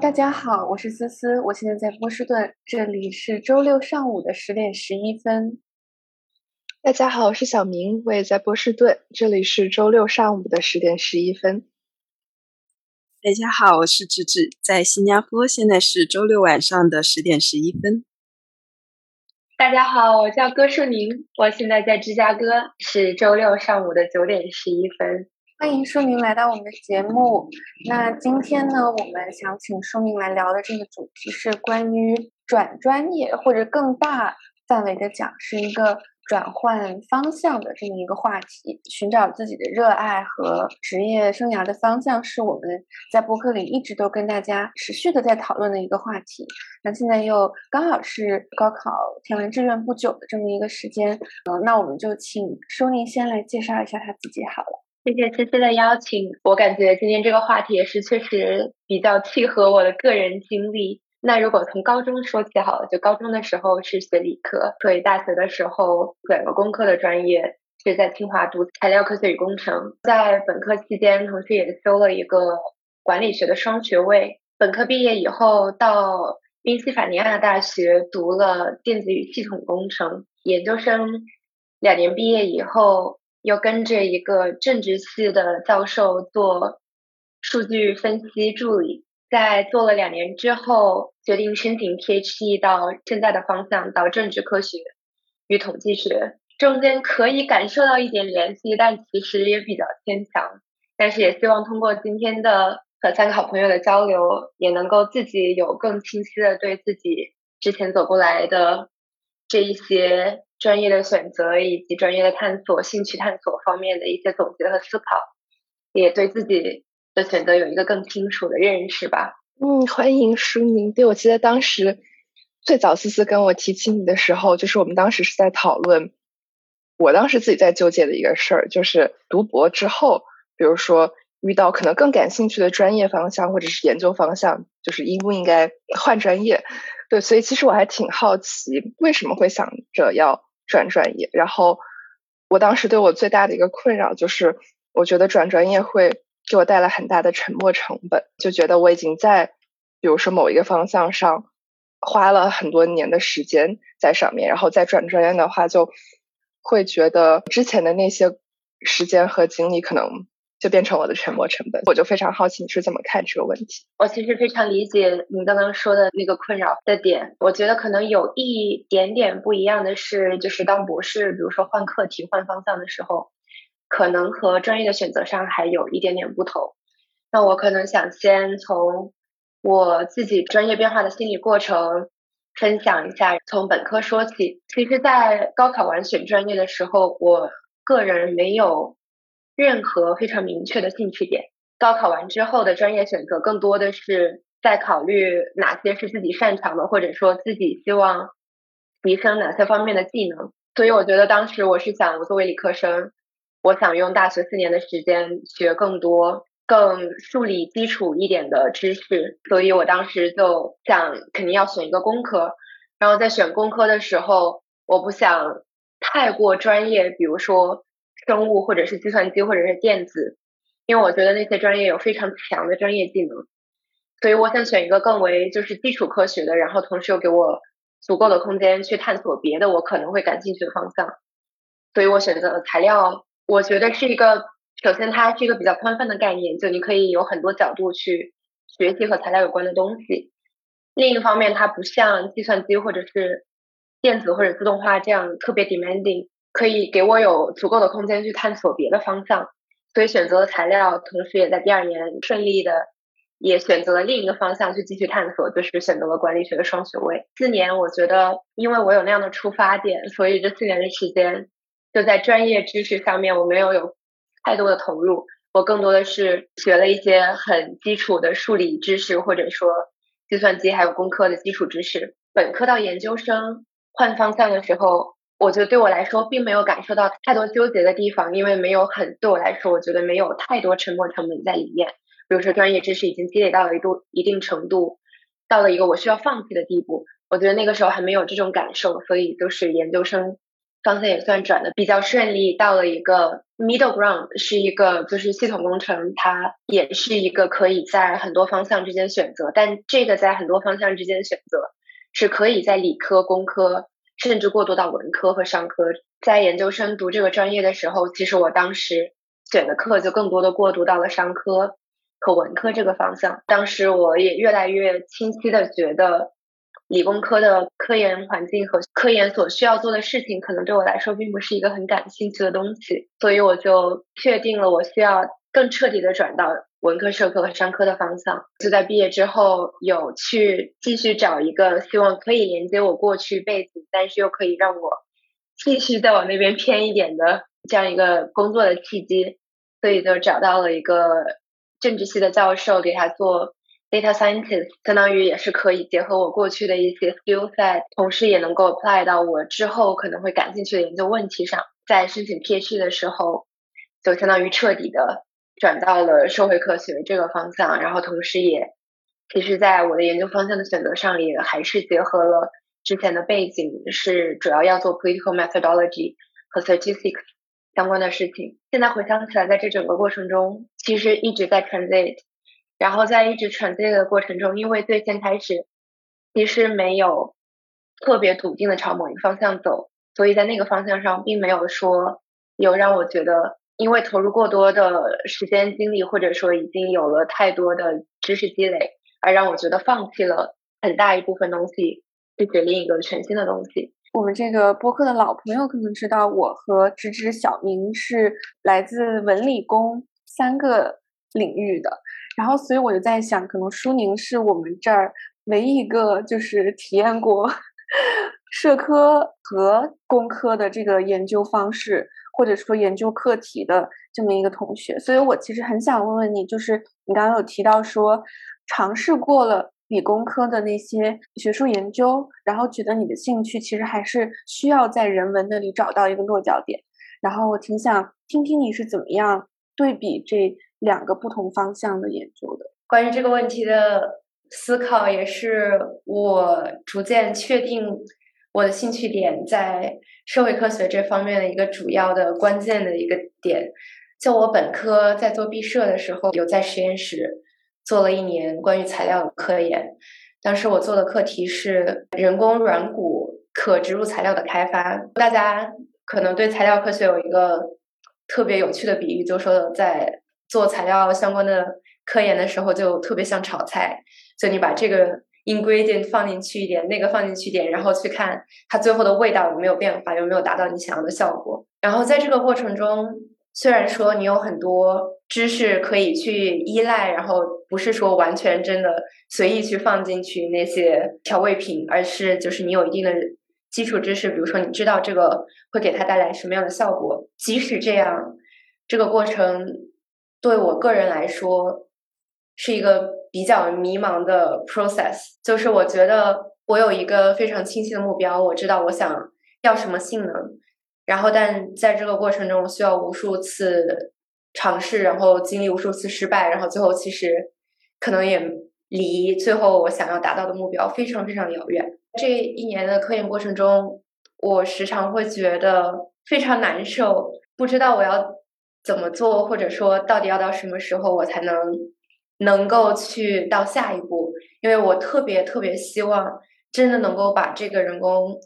大家好，我是思思，我现在在波士顿，这里是周六上午的十点十一分。大家好，我是小明，我也在波士顿，这里是周六上午的十点十一分。大家好，我是芝芝，在新加坡，现在是周六晚上的十点十一分。大家好，我叫歌树宁，我现在在芝加哥，是周六上午的九点十一分。欢迎舒宁来到我们的节目。那今天呢，我们想请舒宁来聊的这个主题是关于转专业，或者更大范围的讲，是一个。转换方向的这么一个话题，寻找自己的热爱和职业生涯的方向，是我们在播客里一直都跟大家持续的在讨论的一个话题。那现在又刚好是高考填完志愿不久的这么一个时间，嗯，那我们就请舒宁先来介绍一下他自己好了。谢谢思思的邀请，我感觉今天这个话题也是确实比较契合我的个人经历。那如果从高中说起好了，就高中的时候是学理科，所以大学的时候选了工科的专业，是在清华读材料科学与工程。在本科期间，同时也修了一个管理学的双学位。本科毕业以后，到宾夕法尼亚大学读了电子与系统工程。研究生两年毕业以后，又跟着一个政治系的教授做数据分析助理。在做了两年之后，决定申请 PhD 到现在的方向，到政治科学与统计学。中间可以感受到一点联系，但其实也比较牵强。但是也希望通过今天的和三个好朋友的交流，也能够自己有更清晰的对自己之前走过来的这一些专业的选择以及专业的探索、兴趣探索方面的一些总结和思考，也对自己。的选择有一个更清楚的认识吧。嗯，欢迎舒宁。对我记得当时最早思思跟我提起你的时候，就是我们当时是在讨论，我当时自己在纠结的一个事儿，就是读博之后，比如说遇到可能更感兴趣的专业方向或者是研究方向，就是应不应该换专业。对，所以其实我还挺好奇，为什么会想着要转专业。然后我当时对我最大的一个困扰就是，我觉得转专业会。给我带来很大的沉没成本，就觉得我已经在，比如说某一个方向上花了很多年的时间在上面，然后再转专业的话，就会觉得之前的那些时间和精力可能就变成我的沉没成本。我就非常好奇你是怎么看这个问题。我其实非常理解你刚刚说的那个困扰的点。我觉得可能有一点点不一样的是，就是当博士，比如说换课题、换方向的时候。可能和专业的选择上还有一点点不同。那我可能想先从我自己专业变化的心理过程分享一下，从本科说起。其实，在高考完选专业的时候，我个人没有任何非常明确的兴趣点。高考完之后的专业选择，更多的是在考虑哪些是自己擅长的，或者说自己希望提升哪些方面的技能。所以，我觉得当时我是想，我作为理科生。我想用大学四年的时间学更多、更数理基础一点的知识，所以我当时就想肯定要选一个工科。然后在选工科的时候，我不想太过专业，比如说生物或者是计算机或者是电子，因为我觉得那些专业有非常强的专业技能。所以我想选一个更为就是基础科学的，然后同时又给我足够的空间去探索别的我可能会感兴趣的方向。所以我选择了材料。我觉得是一个，首先它是一个比较宽泛的概念，就你可以有很多角度去学习和材料有关的东西。另一方面，它不像计算机或者是电子或者自动化这样特别 demanding，可以给我有足够的空间去探索别的方向。所以选择了材料，同时也在第二年顺利的也选择了另一个方向去继续探索，就是选择了管理学的双学位。四年，我觉得因为我有那样的出发点，所以这四年的时间。就在专业知识上面，我没有有太多的投入，我更多的是学了一些很基础的数理知识，或者说计算机还有工科的基础知识。本科到研究生换方向的时候，我觉得对我来说并没有感受到太多纠结的地方，因为没有很对我来说，我觉得没有太多沉没成本在里面。比如说专业知识已经积累到了一度一定程度，到了一个我需要放弃的地步，我觉得那个时候还没有这种感受，所以就是研究生。方向也算转的比较顺利，到了一个 middle ground，是一个就是系统工程，它也是一个可以在很多方向之间选择，但这个在很多方向之间选择是可以在理科、工科，甚至过渡到文科和商科。在研究生读这个专业的时候，其实我当时选的课就更多的过渡到了商科和文科这个方向。当时我也越来越清晰的觉得。理工科的科研环境和科研所需要做的事情，可能对我来说并不是一个很感兴趣的东西，所以我就确定了我需要更彻底的转到文科、社科和商科的方向。就在毕业之后，有去继续找一个希望可以连接我过去背景，但是又可以让我继续再往那边偏一点的这样一个工作的契机，所以就找到了一个政治系的教授给他做。Data scientist 相当于也是可以结合我过去的一些 skill set，同时也能够 apply 到我之后可能会感兴趣的研究问题上。在申请 PhD 的时候，就相当于彻底的转到了社会科学这个方向，然后同时也其实在我的研究方向的选择上也还是结合了之前的背景，是主要要做 political methodology 和 statistics 相关的事情。现在回想起来，在这整个过程中，其实一直在 transit。然后在一直 transit 的过程中，因为最先开始其实没有特别笃定的朝某一个方向走，所以在那个方向上并没有说有让我觉得因为投入过多的时间精力，或者说已经有了太多的知识积累，而让我觉得放弃了很大一部分东西，去学另一个全新的东西。我们这个播客的老朋友可能知道，我和芝芝小明是来自文理工三个领域的。然后，所以我就在想，可能舒宁是我们这儿唯一一个就是体验过 社科和工科的这个研究方式，或者说研究课题的这么一个同学。所以我其实很想问问你，就是你刚刚有提到说，尝试过了理工科的那些学术研究，然后觉得你的兴趣其实还是需要在人文那里找到一个落脚点。然后我挺想听听你是怎么样对比这。两个不同方向的研究的关于这个问题的思考，也是我逐渐确定我的兴趣点在社会科学这方面的一个主要的关键的一个点。就我本科在做毕设的时候，有在实验室做了一年关于材料的科研。当时我做的课题是人工软骨可植入材料的开发。大家可能对材料科学有一个特别有趣的比喻，就说在做材料相关的科研的时候，就特别像炒菜，就你把这个 ingredient 放进去一点，那个放进去一点，然后去看它最后的味道有没有变化，有没有达到你想要的效果。然后在这个过程中，虽然说你有很多知识可以去依赖，然后不是说完全真的随意去放进去那些调味品，而是就是你有一定的基础知识，比如说你知道这个会给它带来什么样的效果。即使这样，这个过程。对我个人来说，是一个比较迷茫的 process。就是我觉得我有一个非常清晰的目标，我知道我想要什么性能，然后但在这个过程中需要无数次尝试，然后经历无数次失败，然后最后其实可能也离最后我想要达到的目标非常非常遥远。这一年的科研过程中，我时常会觉得非常难受，不知道我要。怎么做，或者说到底要到什么时候我才能能够去到下一步？因为我特别特别希望真的能够把这个人工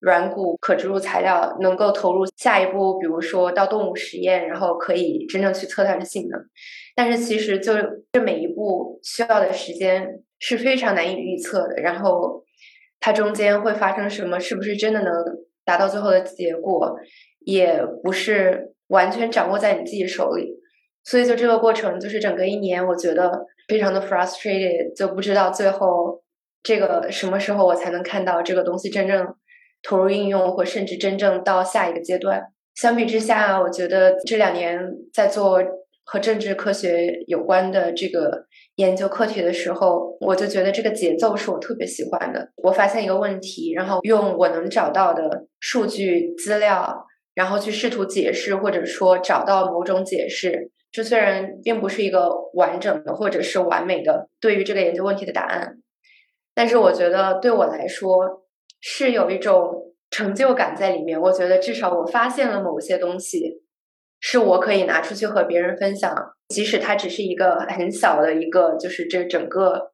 软骨可植入材料能够投入下一步，比如说到动物实验，然后可以真正去测它的性能。但是其实就这每一步需要的时间是非常难以预测的，然后它中间会发生什么，是不是真的能达到最后的结果，也不是。完全掌握在你自己手里，所以就这个过程，就是整个一年，我觉得非常的 frustrated，就不知道最后这个什么时候我才能看到这个东西真正投入应用，或甚至真正到下一个阶段。相比之下，我觉得这两年在做和政治科学有关的这个研究课题的时候，我就觉得这个节奏是我特别喜欢的。我发现一个问题，然后用我能找到的数据资料。然后去试图解释，或者说找到某种解释，这虽然并不是一个完整的或者是完美的对于这个研究问题的答案，但是我觉得对我来说是有一种成就感在里面。我觉得至少我发现了某些东西，是我可以拿出去和别人分享，即使它只是一个很小的一个，就是这整个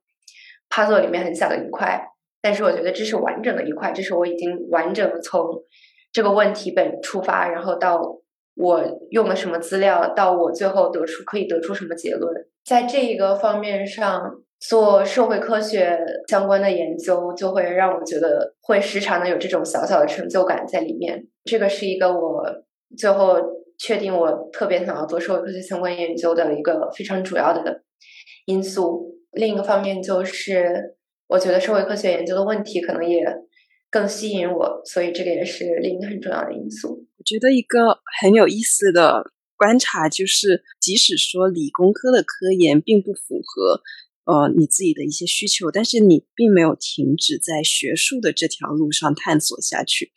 puzzle 里面很小的一块。但是我觉得这是完整的一块，这是我已经完整的从这个问题本出发，然后到我用了什么资料，到我最后得出可以得出什么结论，在这一个方面上做社会科学相关的研究，就会让我觉得会时常的有这种小小的成就感在里面。这个是一个我最后确定我特别想要做社会科学相关研究的一个非常主要的因素。另一个方面就是。我觉得社会科学研究的问题可能也更吸引我，所以这个也是另一个很重要的因素。觉得一个很有意思的观察就是，即使说理工科的科研并不符合呃你自己的一些需求，但是你并没有停止在学术的这条路上探索下去。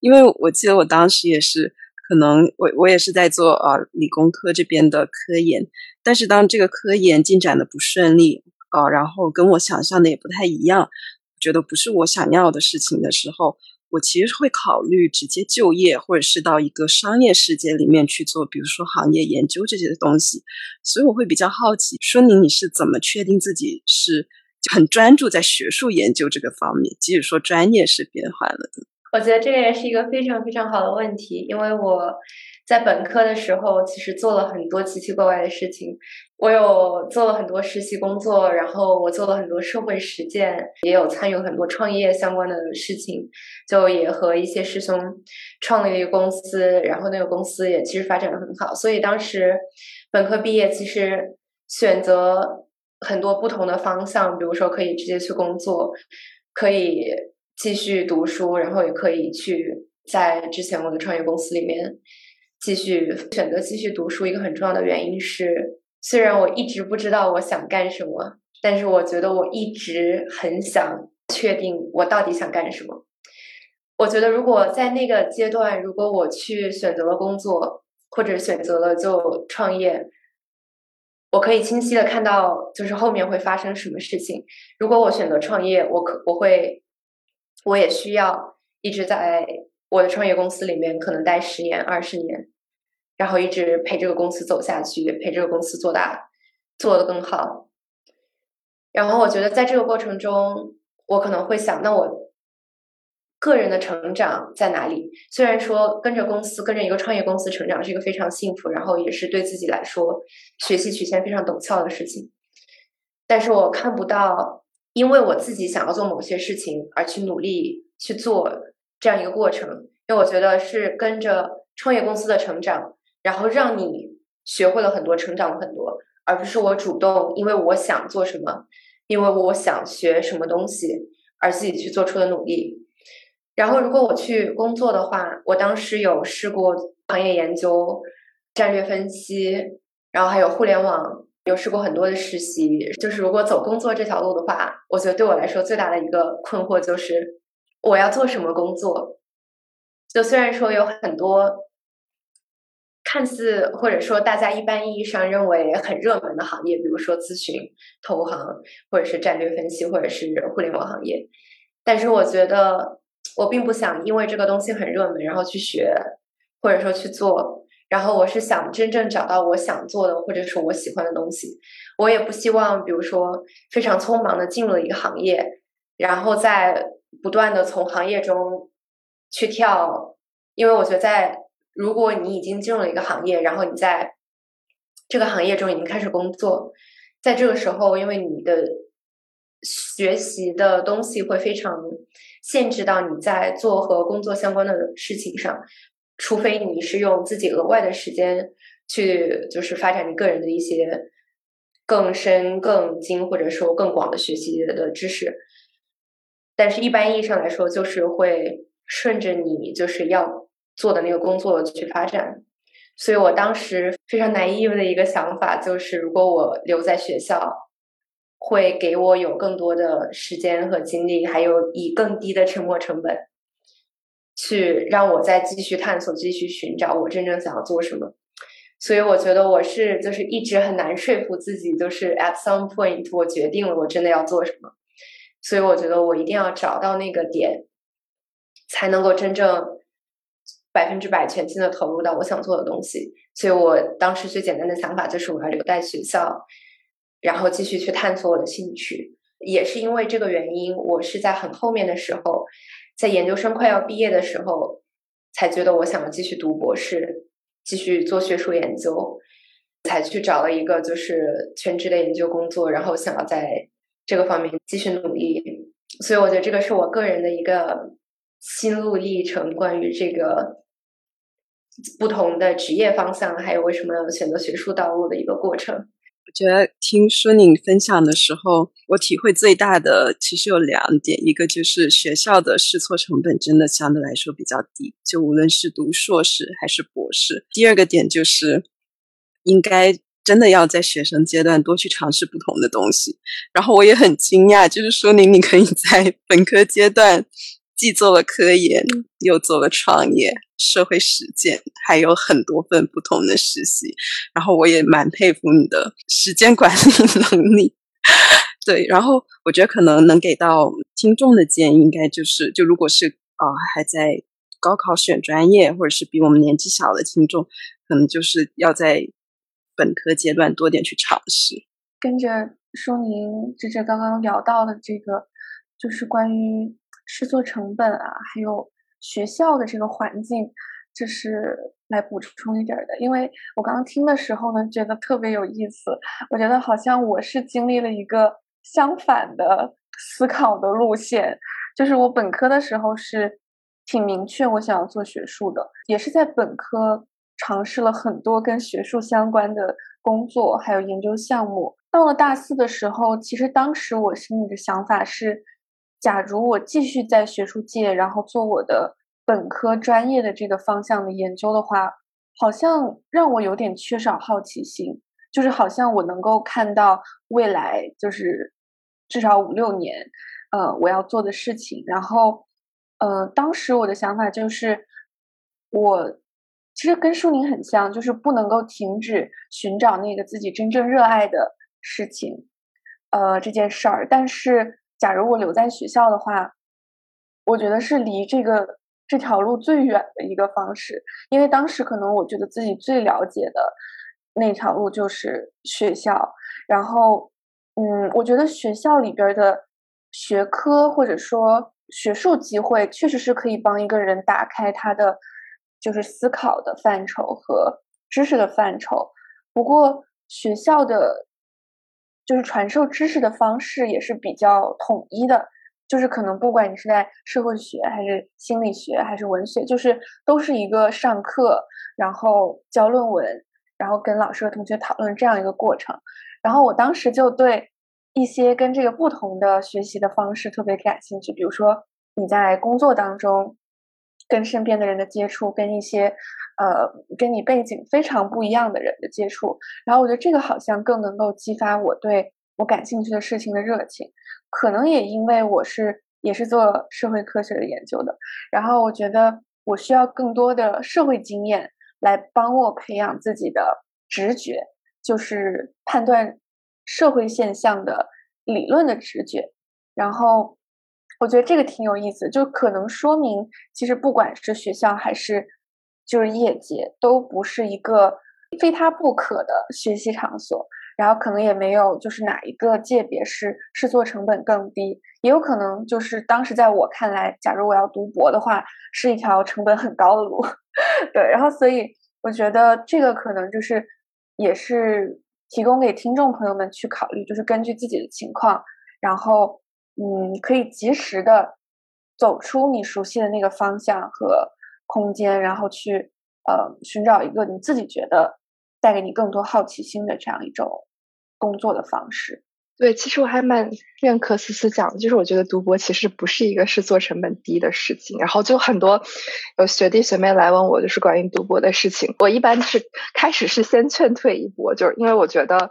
因为我记得我当时也是，可能我我也是在做呃理工科这边的科研，但是当这个科研进展的不顺利。啊，然后跟我想象的也不太一样，觉得不是我想要的事情的时候，我其实会考虑直接就业，或者是到一个商业世界里面去做，比如说行业研究这些东西。所以我会比较好奇，说明你是怎么确定自己是很专注在学术研究这个方面，即使说专业是变换了的。我觉得这个也是一个非常非常好的问题，因为我在本科的时候其实做了很多奇奇怪怪的事情。我有做了很多实习工作，然后我做了很多社会实践，也有参与很多创业相关的事情，就也和一些师兄创立了一个公司，然后那个公司也其实发展的很好。所以当时本科毕业，其实选择很多不同的方向，比如说可以直接去工作，可以继续读书，然后也可以去在之前我的创业公司里面继续选择继续读书。一个很重要的原因是。虽然我一直不知道我想干什么，但是我觉得我一直很想确定我到底想干什么。我觉得如果在那个阶段，如果我去选择了工作，或者选择了就创业，我可以清晰的看到就是后面会发生什么事情。如果我选择创业，我可我会我也需要一直在我的创业公司里面可能待十年、二十年。然后一直陪这个公司走下去，陪这个公司做大，做得更好。然后我觉得在这个过程中，我可能会想，那我个人的成长在哪里？虽然说跟着公司，跟着一个创业公司成长是一个非常幸福，然后也是对自己来说学习曲线非常陡峭的事情，但是我看不到，因为我自己想要做某些事情而去努力去做这样一个过程，因为我觉得是跟着创业公司的成长。然后让你学会了很多，成长了很多，而不是我主动，因为我想做什么，因为我想学什么东西而自己去做出的努力。然后，如果我去工作的话，我当时有试过行业研究、战略分析，然后还有互联网，有试过很多的实习。就是如果走工作这条路的话，我觉得对我来说最大的一个困惑就是我要做什么工作。就虽然说有很多。看似或者说大家一般意义上认为很热门的行业，比如说咨询、投行，或者是战略分析，或者是互联网行业。但是我觉得我并不想因为这个东西很热门，然后去学，或者说去做。然后我是想真正找到我想做的，或者是我喜欢的东西。我也不希望，比如说非常匆忙的进入了一个行业，然后再不断的从行业中去跳，因为我觉得在。如果你已经进入了一个行业，然后你在这个行业中已经开始工作，在这个时候，因为你的学习的东西会非常限制到你在做和工作相关的事情上，除非你是用自己额外的时间去就是发展你个人的一些更深、更精或者说更广的学习的知识，但是一般意义上来说，就是会顺着你就是要。做的那个工作去发展，所以我当时非常 naive 的一个想法就是，如果我留在学校，会给我有更多的时间和精力，还有以更低的沉没成本，去让我再继续探索、继续寻找我真正想要做什么。所以我觉得我是就是一直很难说服自己，就是 at some point 我决定了我真的要做什么。所以我觉得我一定要找到那个点。才能够真正百分之百全心的投入到我想做的东西。所以我当时最简单的想法就是我要留在学校，然后继续去探索我的兴趣。也是因为这个原因，我是在很后面的时候，在研究生快要毕业的时候，才觉得我想要继续读博士，继续做学术研究，才去找了一个就是全职的研究工作，然后想要在这个方面继续努力。所以我觉得这个是我个人的一个心路历程，关于这个不同的职业方向，还有为什么要选择学术道路的一个过程。我觉得听舒宁分享的时候，我体会最大的其实有两点，一个就是学校的试错成本真的相对来说比较低，就无论是读硕士还是博士。第二个点就是应该真的要在学生阶段多去尝试不同的东西。然后我也很惊讶，就是舒宁你可以在本科阶段。既做了科研，又做了创业、社会实践，还有很多份不同的实习。然后我也蛮佩服你的时间管理能力。对，然后我觉得可能能给到听众的建议，应该就是，就如果是啊还在高考选专业，或者是比我们年纪小的听众，可能就是要在本科阶段多点去尝试。跟着舒宁芝芝刚刚聊到的这个，就是关于。试错成本啊，还有学校的这个环境，这是来补充一点的。因为我刚刚听的时候呢，觉得特别有意思。我觉得好像我是经历了一个相反的思考的路线，就是我本科的时候是挺明确我想要做学术的，也是在本科尝试了很多跟学术相关的工作，还有研究项目。到了大四的时候，其实当时我心里的想法是。假如我继续在学术界，然后做我的本科专业的这个方向的研究的话，好像让我有点缺少好奇心，就是好像我能够看到未来，就是至少五六年，呃，我要做的事情。然后，呃，当时我的想法就是，我其实跟舒宁很像，就是不能够停止寻找那个自己真正热爱的事情，呃，这件事儿，但是。假如我留在学校的话，我觉得是离这个这条路最远的一个方式，因为当时可能我觉得自己最了解的那条路就是学校。然后，嗯，我觉得学校里边的学科或者说学术机会，确实是可以帮一个人打开他的就是思考的范畴和知识的范畴。不过，学校的。就是传授知识的方式也是比较统一的，就是可能不管你是在社会学还是心理学还是文学，就是都是一个上课，然后交论文，然后跟老师和同学讨论这样一个过程。然后我当时就对一些跟这个不同的学习的方式特别感兴趣，比如说你在工作当中跟身边的人的接触，跟一些。呃，跟你背景非常不一样的人的接触，然后我觉得这个好像更能够激发我对我感兴趣的事情的热情。可能也因为我是也是做社会科学的研究的，然后我觉得我需要更多的社会经验来帮我培养自己的直觉，就是判断社会现象的理论的直觉。然后我觉得这个挺有意思，就可能说明其实不管是学校还是。就是业界都不是一个非他不可的学习场所，然后可能也没有就是哪一个界别是试错成本更低，也有可能就是当时在我看来，假如我要读博的话，是一条成本很高的路。对，然后所以我觉得这个可能就是也是提供给听众朋友们去考虑，就是根据自己的情况，然后嗯，可以及时的走出你熟悉的那个方向和。空间，然后去呃寻找一个你自己觉得带给你更多好奇心的这样一种工作的方式。对，其实我还蛮认可思思讲的，就是我觉得读博其实不是一个是做成本低的事情。然后就很多有学弟学妹来问我，就是关于读博的事情。我一般是开始是先劝退一波，就是因为我觉得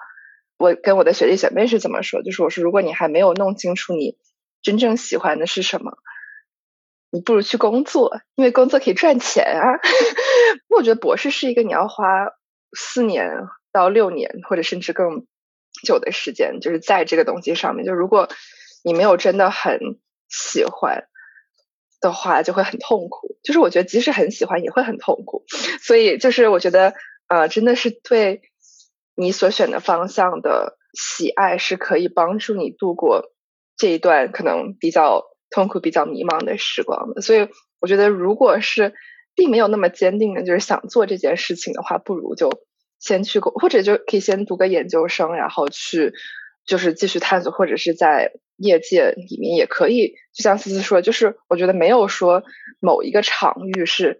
我跟我的学弟学妹是怎么说，就是我说如果你还没有弄清楚你真正喜欢的是什么。你不如去工作，因为工作可以赚钱啊。我觉得博士是一个你要花四年到六年，或者甚至更久的时间，就是在这个东西上面。就如果你没有真的很喜欢，的话，就会很痛苦。就是我觉得即使很喜欢，也会很痛苦。所以就是我觉得，呃，真的是对你所选的方向的喜爱，是可以帮助你度过这一段可能比较痛苦、比较迷茫的时光的。所以我觉得，如果是并没有那么坚定的，就是想做这件事情的话，不如就先去过或者就可以先读个研究生，然后去。就是继续探索，或者是在业界里面也可以，就像思思说，就是我觉得没有说某一个场域是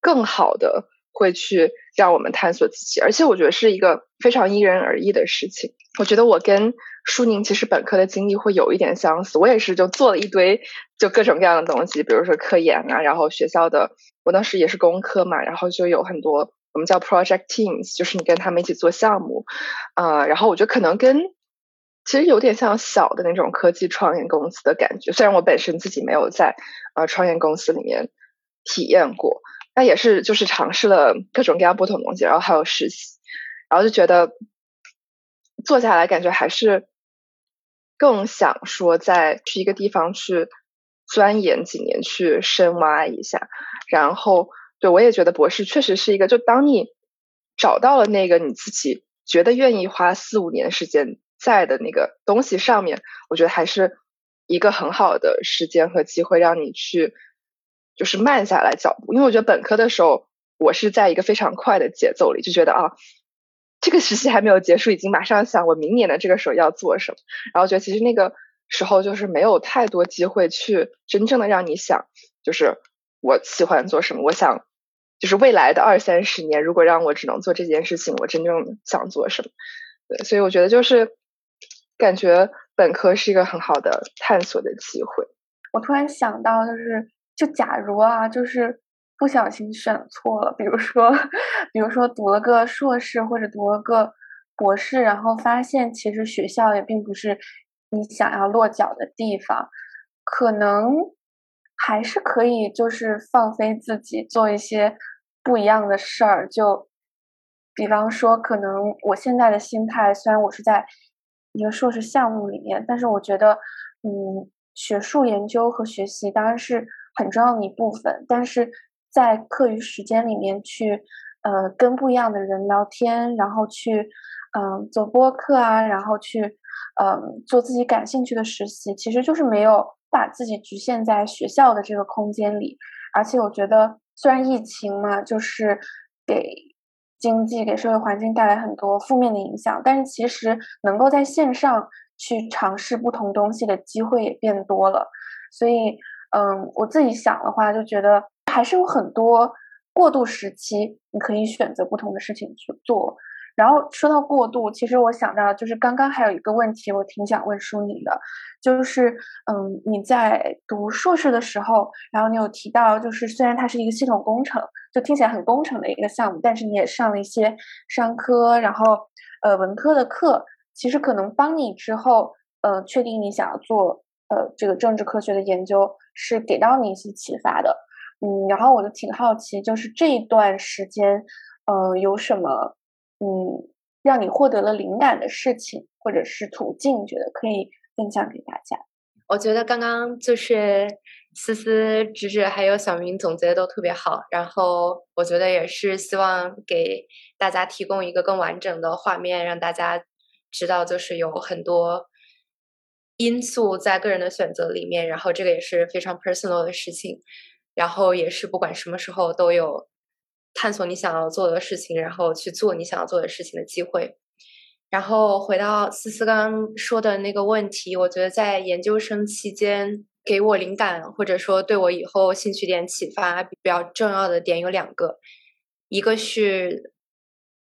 更好的，会去让我们探索自己，而且我觉得是一个非常因人而异的事情。我觉得我跟舒宁其实本科的经历会有一点相似，我也是就做了一堆就各种各样的东西，比如说科研啊，然后学校的我当时也是工科嘛，然后就有很多我们叫 project teams，就是你跟他们一起做项目，啊，然后我觉得可能跟其实有点像小的那种科技创业公司的感觉，虽然我本身自己没有在呃创业公司里面体验过，但也是就是尝试了各种各样不同的东西，然后还有实习，然后就觉得做下来感觉还是更想说再去一个地方去钻研几年，去深挖一下。然后对我也觉得博士确实是一个，就当你找到了那个你自己觉得愿意花四五年时间。在的那个东西上面，我觉得还是一个很好的时间和机会，让你去就是慢下来脚步。因为我觉得本科的时候，我是在一个非常快的节奏里，就觉得啊，这个实习还没有结束，已经马上想我明年的这个时候要做什么。然后觉得其实那个时候就是没有太多机会去真正的让你想，就是我喜欢做什么，我想就是未来的二三十年，如果让我只能做这件事情，我真正想做什么？对，所以我觉得就是。感觉本科是一个很好的探索的机会。我突然想到，就是就假如啊，就是不小心选错了，比如说，比如说读了个硕士或者读了个博士，然后发现其实学校也并不是你想要落脚的地方，可能还是可以就是放飞自己，做一些不一样的事儿。就比方说，可能我现在的心态，虽然我是在。一个硕士项目里面，但是我觉得，嗯，学术研究和学习当然是很重要的一部分，但是在课余时间里面去，呃，跟不一样的人聊天，然后去，嗯，做播客啊，然后去，嗯，做自己感兴趣的实习，其实就是没有把自己局限在学校的这个空间里，而且我觉得，虽然疫情嘛，就是给。经济给社会环境带来很多负面的影响，但是其实能够在线上去尝试不同东西的机会也变多了。所以，嗯，我自己想的话，就觉得还是有很多过渡时期，你可以选择不同的事情去做。然后说到过渡，其实我想到就是刚刚还有一个问题，我挺想问舒宁的，就是嗯，你在读硕士的时候，然后你有提到，就是虽然它是一个系统工程，就听起来很工程的一个项目，但是你也上了一些商科，然后呃文科的课，其实可能帮你之后呃确定你想要做呃这个政治科学的研究，是给到你一些启发的。嗯，然后我就挺好奇，就是这一段时间，呃，有什么？嗯，让你获得了灵感的事情或者是途径，觉得可以分享给大家。我觉得刚刚就是思思、芷芷还有小明总结的都特别好，然后我觉得也是希望给大家提供一个更完整的画面，让大家知道就是有很多因素在个人的选择里面，然后这个也是非常 personal 的事情，然后也是不管什么时候都有。探索你想要做的事情，然后去做你想要做的事情的机会。然后回到思思刚刚说的那个问题，我觉得在研究生期间给我灵感，或者说对我以后兴趣点启发比较重要的点有两个，一个是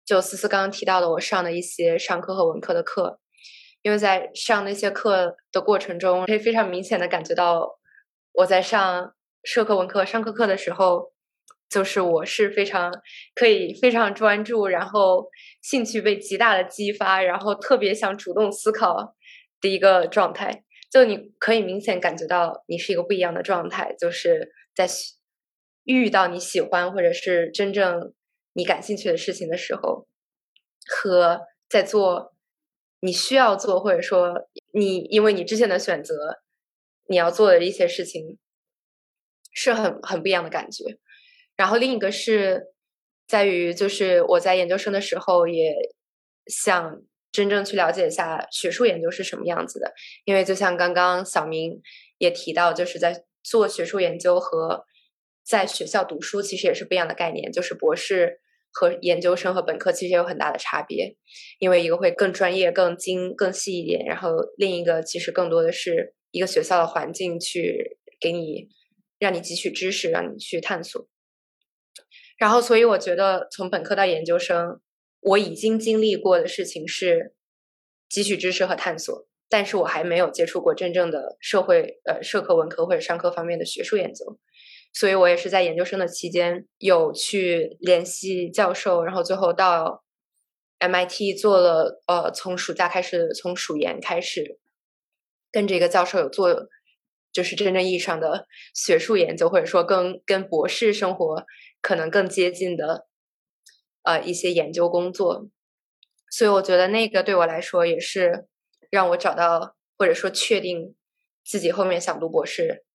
就思思刚刚提到的，我上的一些商科和文科的课，因为在上那些课的过程中，可以非常明显的感觉到我在上社科、文科、商科课的时候。就是我是非常可以非常专注，然后兴趣被极大的激发，然后特别想主动思考的一个状态。就你可以明显感觉到你是一个不一样的状态，就是在遇到你喜欢或者是真正你感兴趣的事情的时候，和在做你需要做或者说你因为你之前的选择你要做的一些事情。是很很不一样的感觉。然后另一个是在于，就是我在研究生的时候也想真正去了解一下学术研究是什么样子的，因为就像刚刚小明也提到，就是在做学术研究和在学校读书其实也是不一样的概念，就是博士和研究生和本科其实有很大的差别，因为一个会更专业、更精、更细一点，然后另一个其实更多的是一个学校的环境去给你让你汲取知识，让你去探索。然后，所以我觉得从本科到研究生。我已经经历过的事情是汲取知识和探索，但是我还没有接触过真正的社会呃社科、文科或者商科方面的学术研究，所以我也是在研究生的期间有去联系教授，然后最后到 MIT 做了呃从暑假开始，从暑研开始跟这个教授有做，就是真正意义上的学术研究，或者说跟跟博士生活可能更接近的。呃，一些研究工作，所以我觉得那个对我来说也是让我找到或者说确定自己后面想读博士、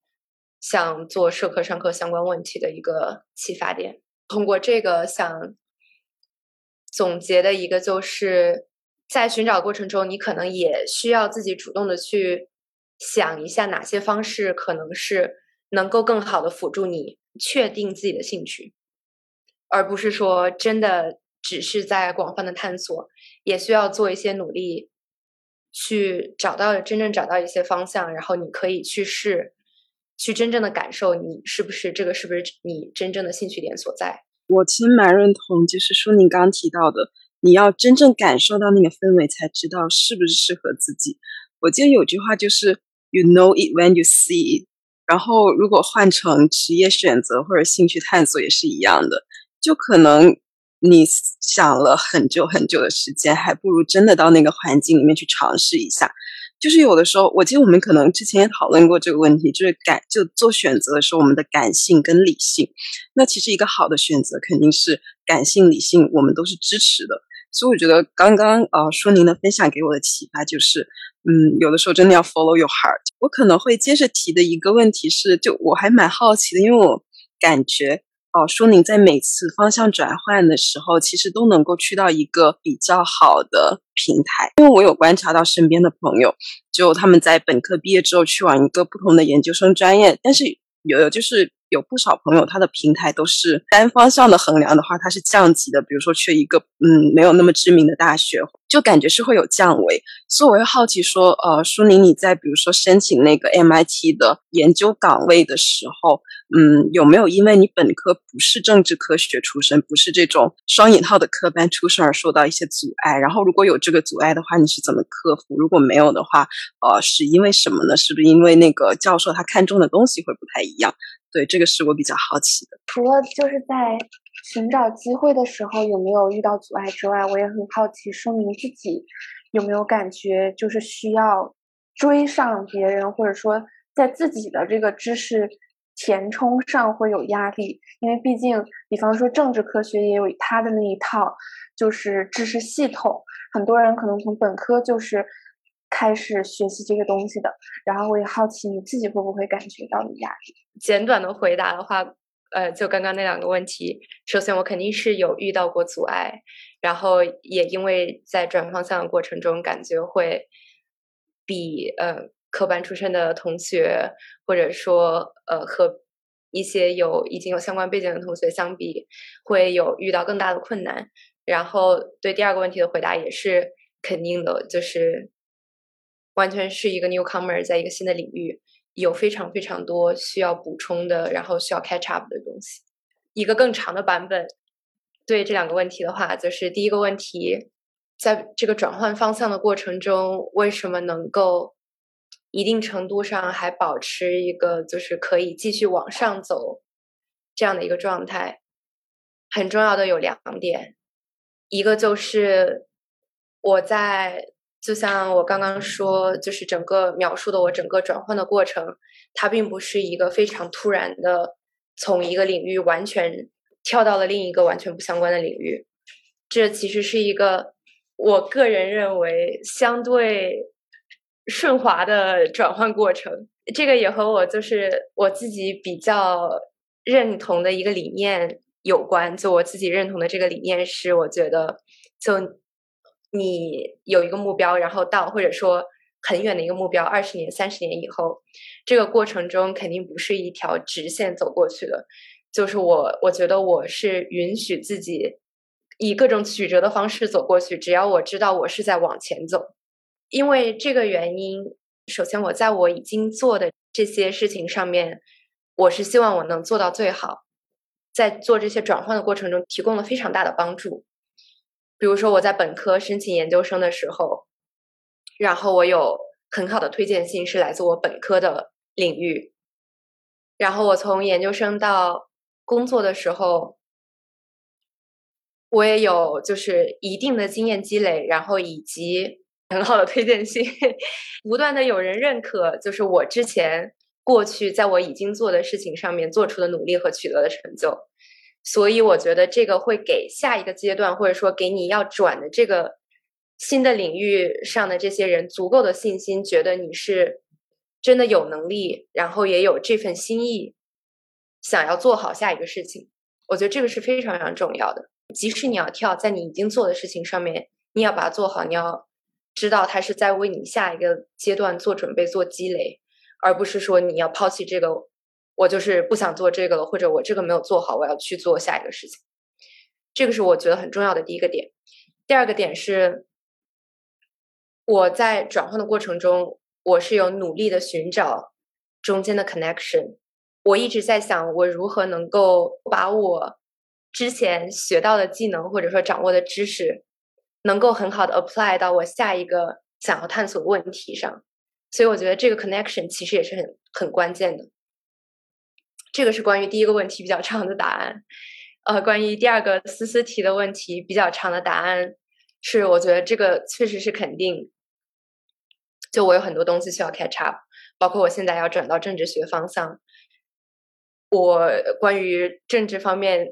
想做社科、上课相关问题的一个启发点。通过这个想总结的一个，就是在寻找过程中，你可能也需要自己主动的去想一下哪些方式可能是能够更好的辅助你确定自己的兴趣。而不是说真的只是在广泛的探索，也需要做一些努力，去找到真正找到一些方向，然后你可以去试，去真正的感受你是不是这个是不是你真正的兴趣点所在。我其实蛮认同，就是说你刚刚提到的，你要真正感受到那个氛围，才知道是不是适合自己。我记得有句话就是 “You know it when you see it”，然后如果换成职业选择或者兴趣探索也是一样的。就可能你想了很久很久的时间，还不如真的到那个环境里面去尝试一下。就是有的时候，我记得我们可能之前也讨论过这个问题，就是感就做选择的时候，我们的感性跟理性。那其实一个好的选择肯定是感性、理性，我们都是支持的。所以我觉得刚刚呃说您的分享给我的启发就是，嗯，有的时候真的要 follow your heart。我可能会接着提的一个问题是，就我还蛮好奇的，因为我感觉。哦，说您在每次方向转换的时候，其实都能够去到一个比较好的平台。因为我有观察到身边的朋友，就他们在本科毕业之后去往一个不同的研究生专业，但是有的就是。有不少朋友，他的平台都是单方向的衡量的话，它是降级的。比如说去一个嗯没有那么知名的大学，就感觉是会有降维。所以我会好奇说，呃，舒宁你在比如说申请那个 MIT 的研究岗位的时候，嗯，有没有因为你本科不是政治科学出身，不是这种双引号的科班出身而受到一些阻碍？然后如果有这个阻碍的话，你是怎么克服？如果没有的话，呃，是因为什么呢？是不是因为那个教授他看中的东西会不太一样？对，这个是我比较好奇的。除了就是在寻找机会的时候有没有遇到阻碍之外，我也很好奇，说明自己有没有感觉就是需要追上别人，或者说在自己的这个知识填充上会有压力。因为毕竟，比方说政治科学也有它的那一套，就是知识系统，很多人可能从本科就是开始学习这个东西的。然后我也好奇，你自己会不会感觉到有压力？简短的回答的话，呃，就刚刚那两个问题，首先我肯定是有遇到过阻碍，然后也因为在转方向的过程中，感觉会比呃科班出身的同学，或者说呃和一些有已经有相关背景的同学相比，会有遇到更大的困难。然后对第二个问题的回答也是肯定的，就是完全是一个 newcomer，在一个新的领域。有非常非常多需要补充的，然后需要 catch up 的东西。一个更长的版本，对这两个问题的话，就是第一个问题，在这个转换方向的过程中，为什么能够一定程度上还保持一个就是可以继续往上走这样的一个状态？很重要的有两点，一个就是我在。就像我刚刚说，就是整个描述的我整个转换的过程，它并不是一个非常突然的，从一个领域完全跳到了另一个完全不相关的领域。这其实是一个我个人认为相对顺滑的转换过程。这个也和我就是我自己比较认同的一个理念有关。就我自己认同的这个理念是，我觉得就你有一个目标，然后到或者说很远的一个目标，二十年、三十年以后，这个过程中肯定不是一条直线走过去的。就是我，我觉得我是允许自己以各种曲折的方式走过去，只要我知道我是在往前走。因为这个原因，首先我在我已经做的这些事情上面，我是希望我能做到最好，在做这些转换的过程中提供了非常大的帮助。比如说我在本科申请研究生的时候，然后我有很好的推荐信是来自我本科的领域，然后我从研究生到。工作的时候，我也有就是一定的经验积累，然后以及很好的推荐信，不断的有人认可，就是我之前过去在我已经做的事情上面做出的努力和取得的成就，所以我觉得这个会给下一个阶段，或者说给你要转的这个新的领域上的这些人足够的信心，觉得你是真的有能力，然后也有这份心意。想要做好下一个事情，我觉得这个是非常非常重要的。即使你要跳在你已经做的事情上面，你要把它做好，你要知道它是在为你下一个阶段做准备、做积累，而不是说你要抛弃这个，我就是不想做这个了，或者我这个没有做好，我要去做下一个事情。这个是我觉得很重要的第一个点。第二个点是，我在转换的过程中，我是有努力的寻找中间的 connection。我一直在想，我如何能够把我之前学到的技能或者说掌握的知识，能够很好的 apply 到我下一个想要探索的问题上。所以我觉得这个 connection 其实也是很很关键的。这个是关于第一个问题比较长的答案。呃，关于第二个思思提的问题比较长的答案是，我觉得这个确实是肯定。就我有很多东西需要 catch up，包括我现在要转到政治学方向。我关于政治方面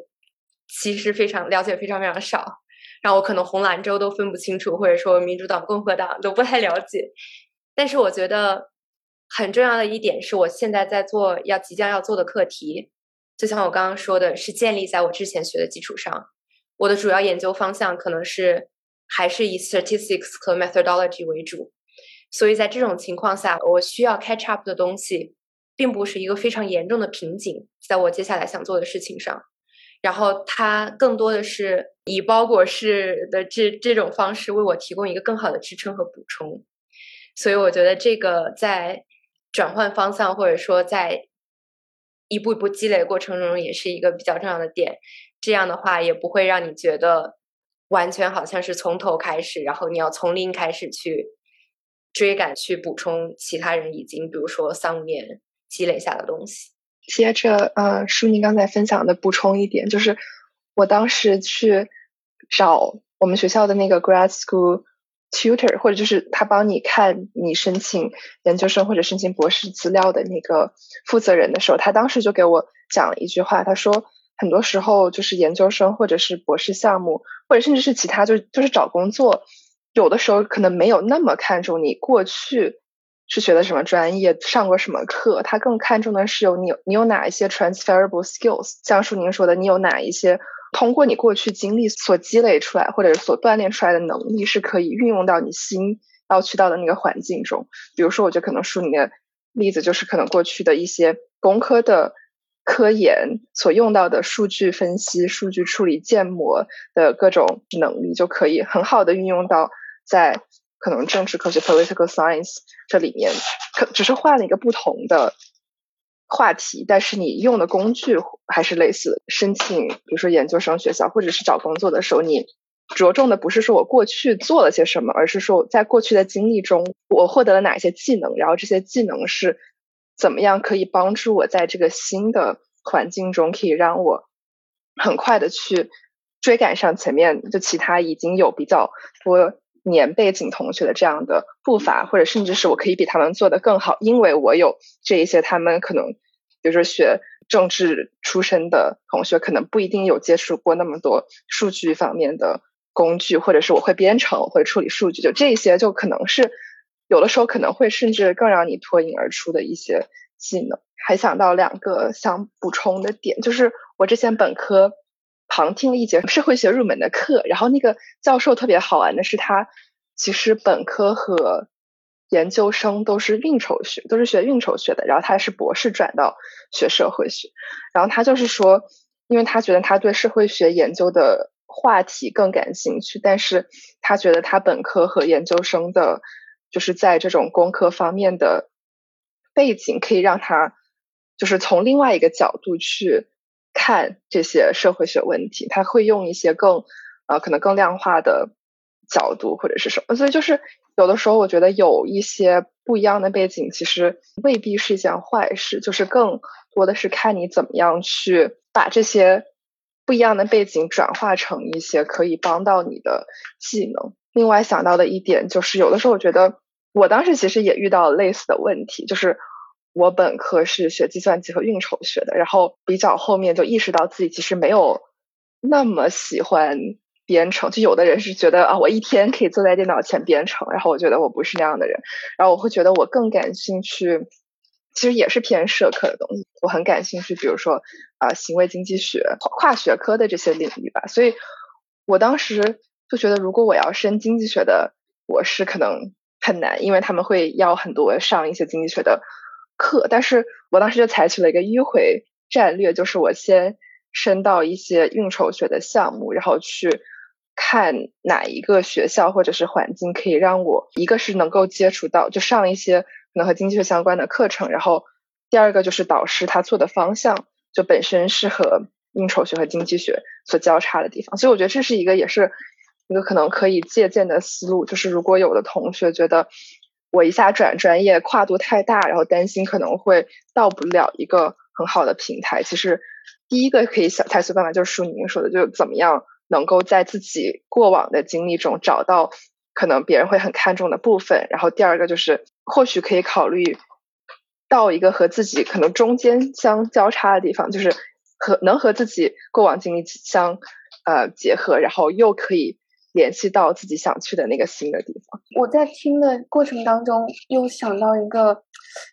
其实非常了解，非常非常少，让我可能红蓝州都分不清楚，或者说民主党、共和党都不太了解。但是我觉得很重要的一点是我现在在做要即将要做的课题，就像我刚刚说的，是建立在我之前学的基础上。我的主要研究方向可能是还是以 statistics 和 methodology 为主，所以在这种情况下，我需要 catch up 的东西。并不是一个非常严重的瓶颈，在我接下来想做的事情上，然后它更多的是以包裹式的这这种方式为我提供一个更好的支撑和补充，所以我觉得这个在转换方向或者说在一步一步积累过程中也是一个比较重要的点，这样的话也不会让你觉得完全好像是从头开始，然后你要从零开始去追赶去补充其他人已经比如说三五年。积累下的东西。接着，呃，舒宁刚才分享的补充一点，就是我当时去找我们学校的那个 grad school tutor，或者就是他帮你看你申请研究生或者申请博士资料的那个负责人的时候，他当时就给我讲了一句话，他说，很多时候就是研究生或者是博士项目，或者甚至是其他，就就是找工作，有的时候可能没有那么看重你过去。是学的什么专业，上过什么课？他更看重的是有你有你有哪一些 transferable skills，像舒宁说的，你有哪一些通过你过去经历所积累出来或者所锻炼出来的能力，是可以运用到你新要去到的那个环境中。比如说，我觉得可能舒宁的例子就是可能过去的一些工科的科研所用到的数据分析、数据处理、建模的各种能力，就可以很好的运用到在。可能政治科学 （political science） 这里面，可只是换了一个不同的话题，但是你用的工具还是类似。申请，比如说研究生学校，或者是找工作的时候，你着重的不是说我过去做了些什么，而是说在过去的经历中，我获得了哪些技能，然后这些技能是怎么样可以帮助我在这个新的环境中，可以让我很快的去追赶上前面就其他已经有比较多。年背景同学的这样的步伐，或者甚至是我可以比他们做得更好，因为我有这一些他们可能，比如说学政治出身的同学，可能不一定有接触过那么多数据方面的工具，或者是我会编程，我会处理数据，就这些就可能是有的时候可能会甚至更让你脱颖而出的一些技能。还想到两个想补充的点，就是我之前本科旁听了一节社会学入门的课，然后那个教授特别好玩的是，他其实本科和研究生都是运筹学，都是学运筹学的，然后他是博士转到学社会学，然后他就是说，因为他觉得他对社会学研究的话题更感兴趣，但是他觉得他本科和研究生的，就是在这种工科方面的背景可以让他。就是从另外一个角度去看这些社会学问题，他会用一些更呃可能更量化的角度或者是什么，所以就是有的时候我觉得有一些不一样的背景，其实未必是一件坏事，就是更多的是看你怎么样去把这些不一样的背景转化成一些可以帮到你的技能。另外想到的一点就是，有的时候我觉得我当时其实也遇到类似的问题，就是。我本科是学计算机和运筹学的，然后比较后面就意识到自己其实没有那么喜欢编程。就有的人是觉得啊，我一天可以坐在电脑前编程，然后我觉得我不是那样的人。然后我会觉得我更感兴趣，其实也是偏社科的东西。我很感兴趣，比如说啊，行为经济学、跨学科的这些领域吧。所以我当时就觉得，如果我要升经济学的博士，可能很难，因为他们会要很多上一些经济学的。课，但是我当时就采取了一个迂回战略，就是我先升到一些运筹学的项目，然后去看哪一个学校或者是环境可以让我一个是能够接触到，就上一些可能和经济学相关的课程，然后第二个就是导师他做的方向就本身是和运筹学和经济学所交叉的地方，所以我觉得这是一个也是一个可能可以借鉴的思路，就是如果有的同学觉得。我一下转专业跨度太大，然后担心可能会到不了一个很好的平台。其实第一个可以想采取办法就是舒宁说的，就怎么样能够在自己过往的经历中找到可能别人会很看重的部分。然后第二个就是或许可以考虑到一个和自己可能中间相交叉的地方，就是和能和自己过往经历相呃结合，然后又可以。联系到自己想去的那个新的地方。我在听的过程当中，又想到一个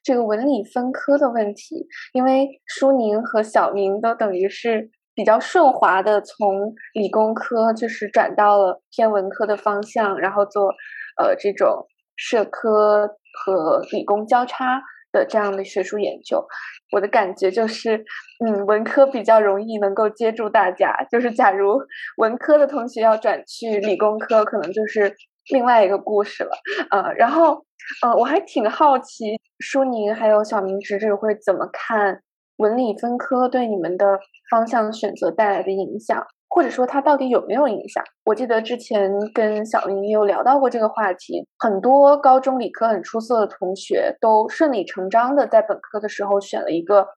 这个文理分科的问题，因为舒宁和小明都等于是比较顺滑的从理工科就是转到了偏文科的方向，然后做呃这种社科和理工交叉。的这样的学术研究，我的感觉就是，嗯，文科比较容易能够接住大家。就是假如文科的同学要转去理工科，可能就是另外一个故事了。呃，然后，呃，我还挺好奇，舒宁还有小明侄子会怎么看文理分科对你们的方向选择带来的影响。或者说它到底有没有影响？我记得之前跟小林也有聊到过这个话题。很多高中理科很出色的同学都顺理成章的在本科的时候选了一个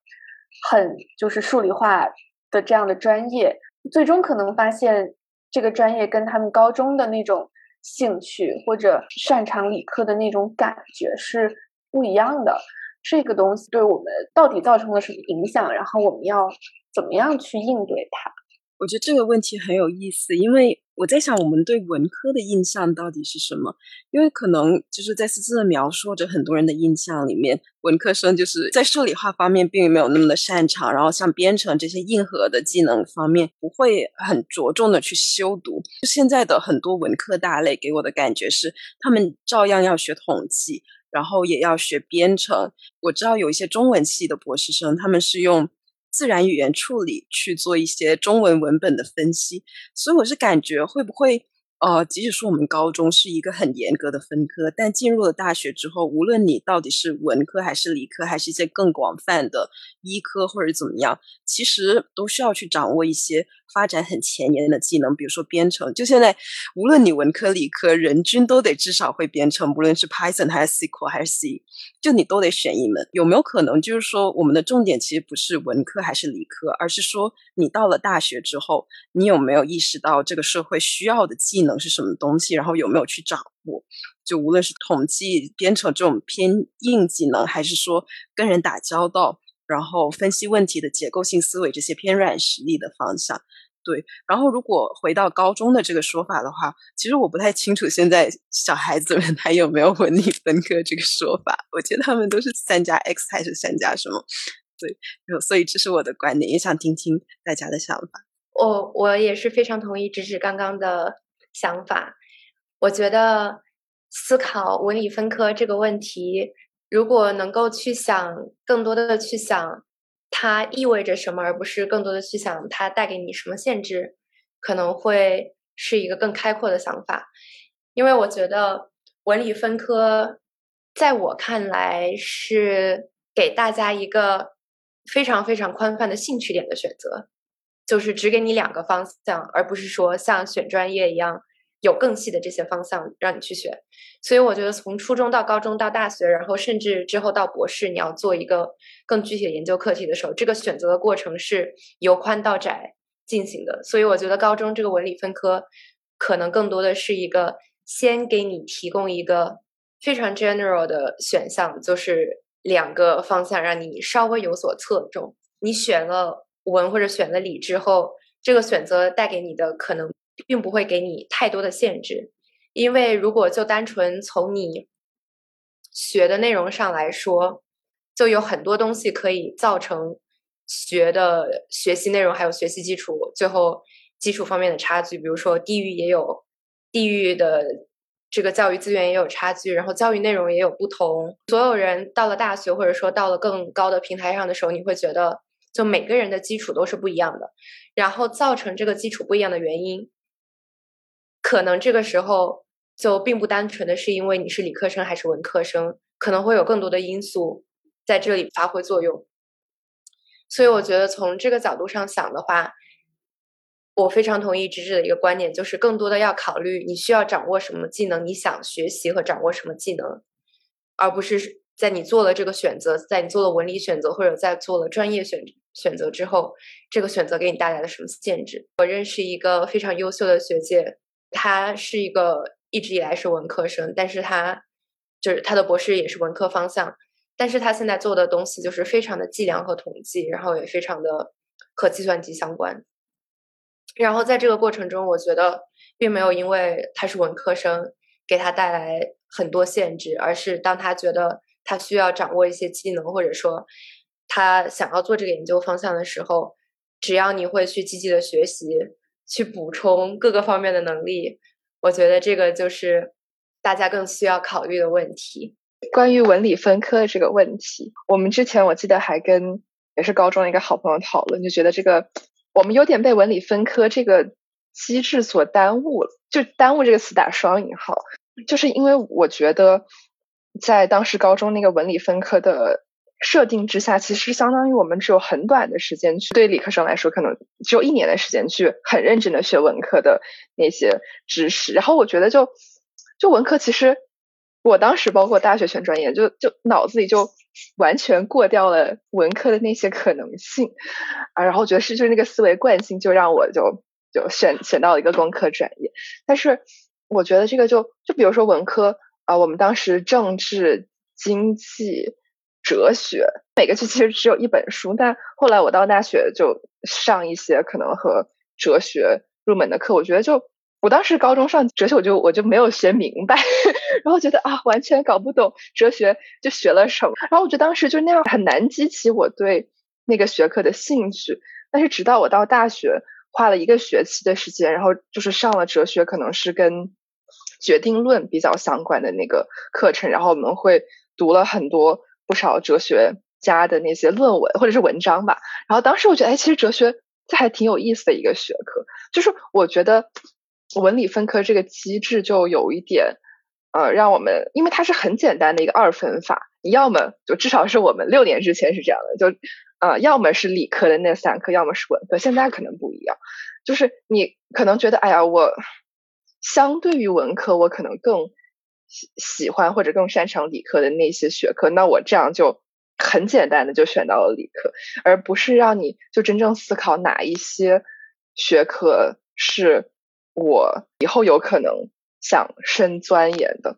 很就是数理化的这样的专业，最终可能发现这个专业跟他们高中的那种兴趣或者擅长理科的那种感觉是不一样的。这个东西对我们到底造成了什么影响？然后我们要怎么样去应对它？我觉得这个问题很有意思，因为我在想，我们对文科的印象到底是什么？因为可能就是在思思的描述着很多人的印象里面，文科生就是在数理化方面并没有那么的擅长，然后像编程这些硬核的技能方面不会很着重的去修读。现在的很多文科大类给我的感觉是，他们照样要学统计，然后也要学编程。我知道有一些中文系的博士生，他们是用。自然语言处理去做一些中文文本的分析，所以我是感觉会不会？呃，即使说我们高中是一个很严格的分科，但进入了大学之后，无论你到底是文科还是理科，还是一些更广泛的医科或者怎么样，其实都需要去掌握一些发展很前沿的技能，比如说编程。就现在，无论你文科理科，人均都得至少会编程，无论是 Python 还是 SQL 还是 C，就你都得选一门。有没有可能就是说，我们的重点其实不是文科还是理科，而是说你到了大学之后，你有没有意识到这个社会需要的技能？是什么东西？然后有没有去掌握？就无论是统计、编程这种偏硬技能，还是说跟人打交道，然后分析问题的结构性思维这些偏软实力的方向，对，然后如果回到高中的这个说法的话，其实我不太清楚现在小孩子们 还有没有文理分科这个说法。我觉得他们都是三加 X 还是三加什么？对，所以这是我的观点，也想听听大家的想法。我我也是非常同意芝芝刚刚的想法。我觉得思考文理分科这个问题，如果能够去想更多的去想。它意味着什么，而不是更多的去想它带给你什么限制，可能会是一个更开阔的想法。因为我觉得文理分科，在我看来是给大家一个非常非常宽泛的兴趣点的选择，就是只给你两个方向，而不是说像选专业一样。有更细的这些方向让你去选，所以我觉得从初中到高中到大学，然后甚至之后到博士，你要做一个更具体的研究课题的时候，这个选择的过程是由宽到窄进行的。所以我觉得高中这个文理分科可能更多的是一个先给你提供一个非常 general 的选项，就是两个方向让你稍微有所侧重。你选了文或者选了理之后，这个选择带给你的可能。并不会给你太多的限制，因为如果就单纯从你学的内容上来说，就有很多东西可以造成学的学习内容还有学习基础最后基础方面的差距。比如说地域也有地域的这个教育资源也有差距，然后教育内容也有不同。所有人到了大学或者说到了更高的平台上的时候，你会觉得就每个人的基础都是不一样的，然后造成这个基础不一样的原因。可能这个时候就并不单纯的是因为你是理科生还是文科生，可能会有更多的因素在这里发挥作用。所以我觉得从这个角度上想的话，我非常同意芝芝的一个观点，就是更多的要考虑你需要掌握什么技能，你想学习和掌握什么技能，而不是在你做了这个选择，在你做了文理选择或者在做了专业选选择之后，这个选择给你带来了什么限制。我认识一个非常优秀的学姐。他是一个一直以来是文科生，但是他就是他的博士也是文科方向，但是他现在做的东西就是非常的计量和统计，然后也非常的和计算机相关。然后在这个过程中，我觉得并没有因为他是文科生给他带来很多限制，而是当他觉得他需要掌握一些技能，或者说他想要做这个研究方向的时候，只要你会去积极的学习。去补充各个方面的能力，我觉得这个就是大家更需要考虑的问题。关于文理分科的这个问题，我们之前我记得还跟也是高中一个好朋友讨论，就觉得这个我们有点被文理分科这个机制所耽误了。就耽误这个词打双引号，就是因为我觉得在当时高中那个文理分科的。设定之下，其实相当于我们只有很短的时间去，对理科生来说，可能只有一年的时间去很认真的学文科的那些知识。然后我觉得，就就文科，其实我当时包括大学选专业，就就脑子里就完全过掉了文科的那些可能性啊。然后觉得是就是那个思维惯性，就让我就就选选到了一个工科专业。但是我觉得这个就就比如说文科啊，我们当时政治经济。哲学每个剧其实只有一本书，但后来我到大学就上一些可能和哲学入门的课。我觉得就我当时高中上哲学，我就我就没有学明白，然后觉得啊完全搞不懂哲学就学了什么。然后我觉得当时就那样很难激起我对那个学科的兴趣。但是直到我到大学花了一个学期的时间，然后就是上了哲学，可能是跟决定论比较相关的那个课程，然后我们会读了很多。不少哲学家的那些论文或者是文章吧，然后当时我觉得，哎，其实哲学这还挺有意思的一个学科。就是我觉得文理分科这个机制就有一点，呃，让我们，因为它是很简单的一个二分法，你要么就至少是我们六年之前是这样的，就呃，要么是理科的那三科，要么是文科。现在可能不一样，就是你可能觉得，哎呀，我相对于文科，我可能更。喜欢或者更擅长理科的那些学科，那我这样就很简单的就选到了理科，而不是让你就真正思考哪一些学科是我以后有可能想深钻研的。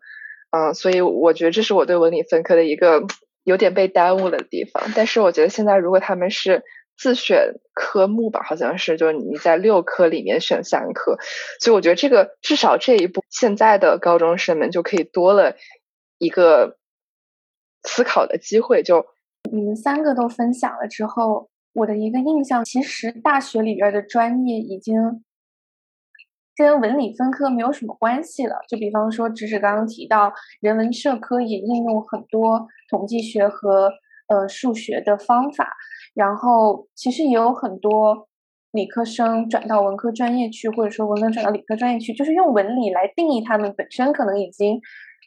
嗯，所以我觉得这是我对文理分科的一个有点被耽误了的地方。但是我觉得现在如果他们是自选科目吧，好像是，就是你在六科里面选三科，所以我觉得这个至少这一步，现在的高中生们就可以多了一个思考的机会。就你们三个都分享了之后，我的一个印象，其实大学里边的专业已经跟文理分科没有什么关系了。就比方说，只是刚刚提到人文社科也应用很多统计学和呃数学的方法。然后其实也有很多理科生转到文科专业去，或者说文科转到理科专业去，就是用文理来定义他们本身，可能已经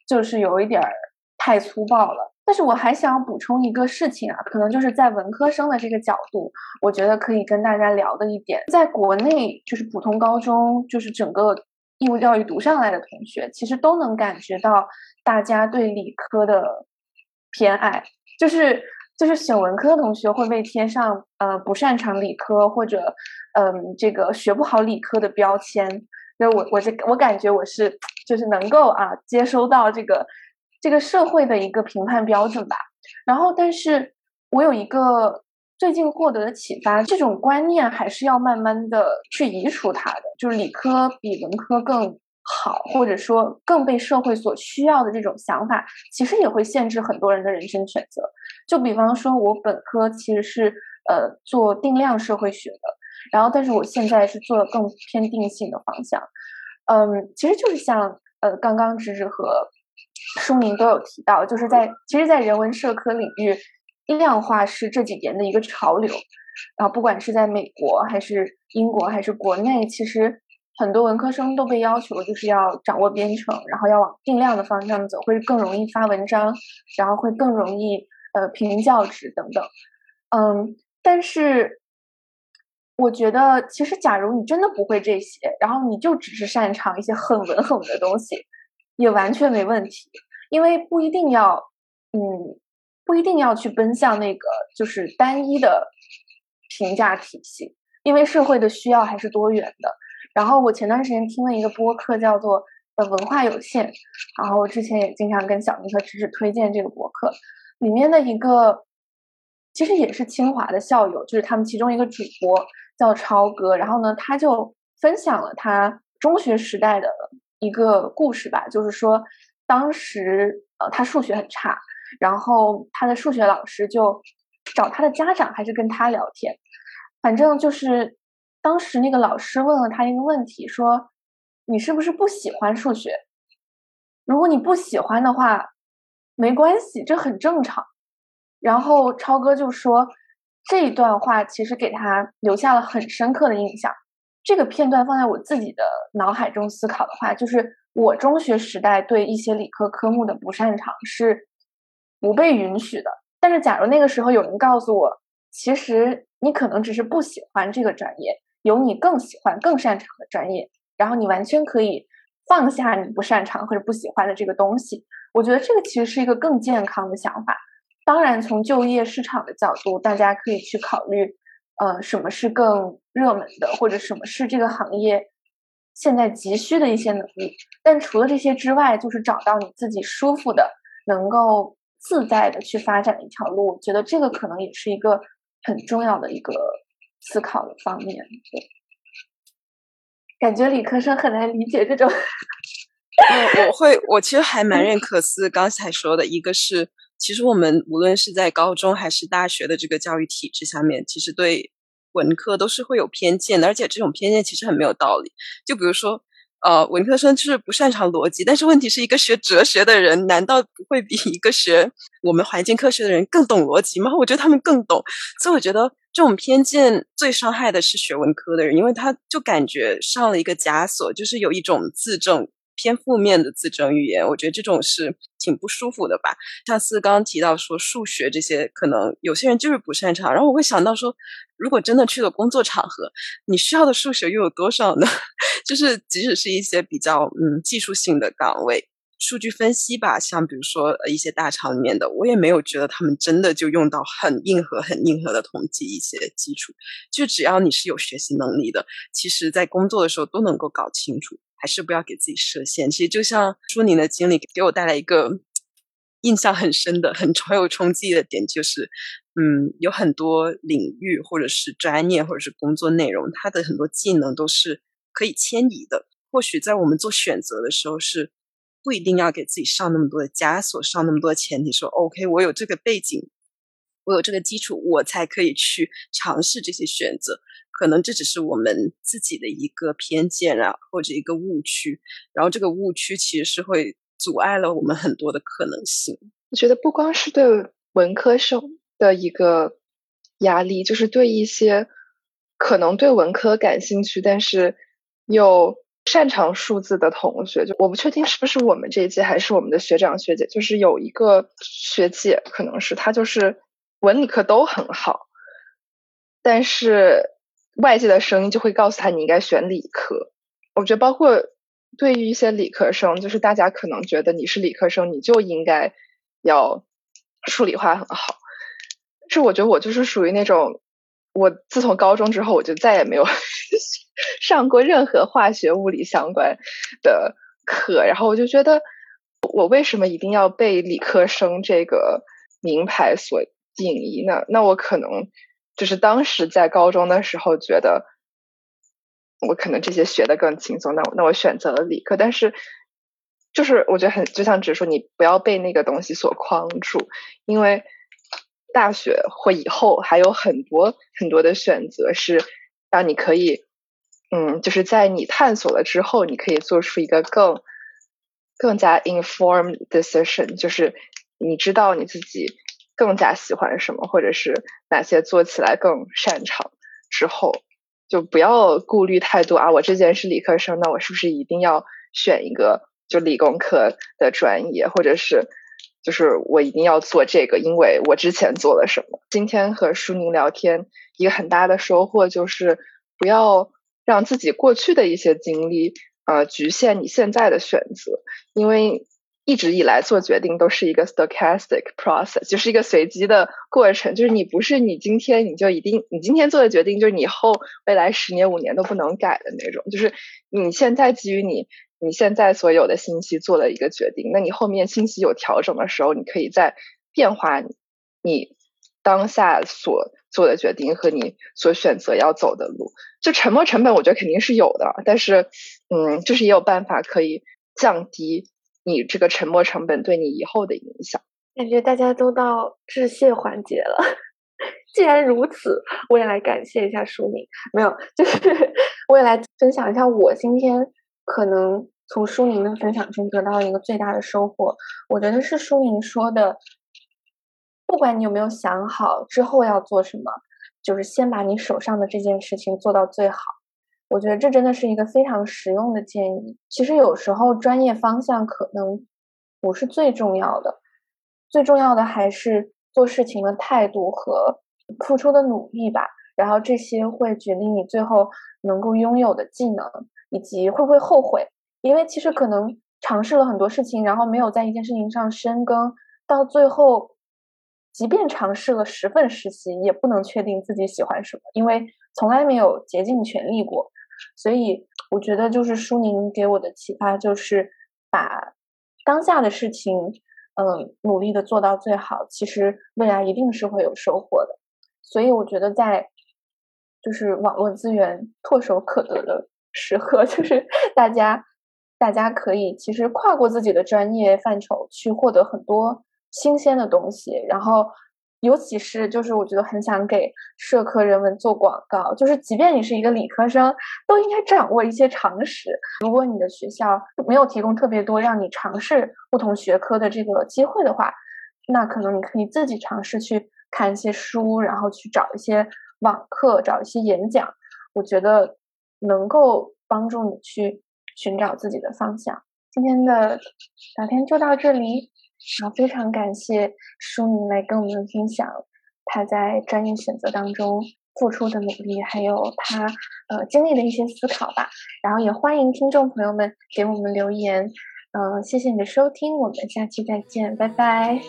就是有一点儿太粗暴了。但是我还想补充一个事情啊，可能就是在文科生的这个角度，我觉得可以跟大家聊的一点，在国内就是普通高中，就是整个义务教育读上来的同学，其实都能感觉到大家对理科的偏爱，就是。就是选文科的同学会被贴上呃不擅长理科或者嗯这个学不好理科的标签，那我我这我感觉我是就是能够啊接收到这个这个社会的一个评判标准吧。然后，但是我有一个最近获得的启发，这种观念还是要慢慢的去移除它的，就是理科比文科更。好，或者说更被社会所需要的这种想法，其实也会限制很多人的人生选择。就比方说，我本科其实是呃做定量社会学的，然后但是我现在是做更偏定性的方向。嗯，其实就是像呃刚刚芝芝和书明都有提到，就是在其实，在人文社科领域，量化是这几年的一个潮流。然后不管是在美国还是英国还是国内，其实。很多文科生都被要求就是要掌握编程，然后要往定量的方向走，会更容易发文章，然后会更容易呃评教职等等。嗯，但是我觉得其实，假如你真的不会这些，然后你就只是擅长一些很文很文的东西，也完全没问题，因为不一定要嗯不一定要去奔向那个就是单一的评价体系，因为社会的需要还是多元的。然后我前段时间听了一个播客，叫做呃文化有限。然后我之前也经常跟小明和芝芝推荐这个播客，里面的一个其实也是清华的校友，就是他们其中一个主播叫超哥。然后呢，他就分享了他中学时代的一个故事吧，就是说当时呃他数学很差，然后他的数学老师就找他的家长还是跟他聊天，反正就是。当时那个老师问了他一个问题，说：“你是不是不喜欢数学？如果你不喜欢的话，没关系，这很正常。”然后超哥就说：“这一段话其实给他留下了很深刻的印象。这个片段放在我自己的脑海中思考的话，就是我中学时代对一些理科科目的不擅长是不被允许的。但是，假如那个时候有人告诉我，其实你可能只是不喜欢这个专业。”有你更喜欢、更擅长的专业，然后你完全可以放下你不擅长或者不喜欢的这个东西。我觉得这个其实是一个更健康的想法。当然，从就业市场的角度，大家可以去考虑，呃，什么是更热门的，或者什么是这个行业现在急需的一些能力。但除了这些之外，就是找到你自己舒服的、能够自在的去发展的一条路。我觉得这个可能也是一个很重要的一个。思考的方面，对，感觉理科生很难理解这种。我我会，我其实还蛮认可思刚才说的，一个是，其实我们无论是在高中还是大学的这个教育体制下面，其实对文科都是会有偏见的，而且这种偏见其实很没有道理。就比如说。呃，文科生就是不擅长逻辑，但是问题是一个学哲学的人，难道不会比一个学我们环境科学的人更懂逻辑吗？我觉得他们更懂，所以我觉得这种偏见最伤害的是学文科的人，因为他就感觉上了一个枷锁，就是有一种自证偏负面的自证语言。我觉得这种是挺不舒服的吧。上次刚刚提到说数学这些，可能有些人就是不擅长，然后我会想到说。如果真的去了工作场合，你需要的数学又有多少呢？就是即使是一些比较嗯技术性的岗位，数据分析吧，像比如说一些大厂里面的，我也没有觉得他们真的就用到很硬核、很硬核的统计一些基础。就只要你是有学习能力的，其实在工作的时候都能够搞清楚。还是不要给自己设限。其实就像朱宁的经历给我带来一个。印象很深的、很很有冲击的点就是，嗯，有很多领域或者是专业或者是工作内容，它的很多技能都是可以迁移的。或许在我们做选择的时候，是不一定要给自己上那么多的枷锁，上那么多前提，说 OK，我有这个背景，我有这个基础，我才可以去尝试这些选择。可能这只是我们自己的一个偏见啊，或者一个误区。然后这个误区其实是会阻碍了我们很多的可能性。我觉得不光是对文科生的一个压力，就是对一些可能对文科感兴趣，但是又擅长数字的同学。就我不确定是不是我们这一届，还是我们的学长学姐，就是有一个学姐，可能是她就是文理科都很好，但是。外界的声音就会告诉他你应该选理科。我觉得，包括对于一些理科生，就是大家可能觉得你是理科生，你就应该要数理化很好。是我觉得我就是属于那种，我自从高中之后，我就再也没有 上过任何化学、物理相关的课。然后我就觉得，我为什么一定要被理科生这个名牌所定义呢？那我可能。就是当时在高中的时候，觉得我可能这些学的更轻松，那我那我选择了理科。但是，就是我觉得很就像直说，你不要被那个东西所框住，因为大学或以后还有很多很多的选择是让你可以，嗯，就是在你探索了之后，你可以做出一个更更加 informed decision，就是你知道你自己。更加喜欢什么，或者是哪些做起来更擅长之后，就不要顾虑太多啊！我这件是理科生，那我是不是一定要选一个就理工科的专业，或者是就是我一定要做这个，因为我之前做了什么？今天和舒宁聊天，一个很大的收获就是不要让自己过去的一些经历呃局限你现在的选择，因为。一直以来做决定都是一个 stochastic process，就是一个随机的过程。就是你不是你今天你就一定，你今天做的决定就是你后未来十年五年都不能改的那种。就是你现在基于你你现在所有的信息做了一个决定，那你后面信息有调整的时候，你可以再变化你当下所做的决定和你所选择要走的路。就沉没成本，我觉得肯定是有的，但是嗯，就是也有办法可以降低。你这个沉没成本对你以后的影响，感觉大家都到致谢环节了。既然如此，我也来感谢一下舒宁。没有，就是 我也来分享一下我今天可能从舒宁的分享中得到一个最大的收获。我觉得是舒宁说的，不管你有没有想好之后要做什么，就是先把你手上的这件事情做到最好。我觉得这真的是一个非常实用的建议。其实有时候专业方向可能不是最重要的，最重要的还是做事情的态度和付出的努力吧。然后这些会决定你最后能够拥有的技能，以及会不会后悔。因为其实可能尝试了很多事情，然后没有在一件事情上深耕，到最后，即便尝试了十份实习，也不能确定自己喜欢什么，因为从来没有竭尽全力过。所以我觉得，就是舒宁给我的启发，就是把当下的事情，嗯，努力的做到最好。其实未来一定是会有收获的。所以我觉得，在就是网络资源唾手可得的 时刻，就是大家大家可以其实跨过自己的专业范畴，去获得很多新鲜的东西，然后。尤其是，就是我觉得很想给社科人文做广告，就是即便你是一个理科生，都应该掌握一些常识。如果你的学校没有提供特别多让你尝试不同学科的这个机会的话，那可能你可以自己尝试去看一些书，然后去找一些网课，找一些演讲。我觉得能够帮助你去寻找自己的方向。今天的聊天就到这里。然后非常感谢舒明来跟我们分享他在专业选择当中付出的努力，还有他呃经历的一些思考吧。然后也欢迎听众朋友们给我们留言。嗯，谢谢你的收听，我们下期再见，拜拜。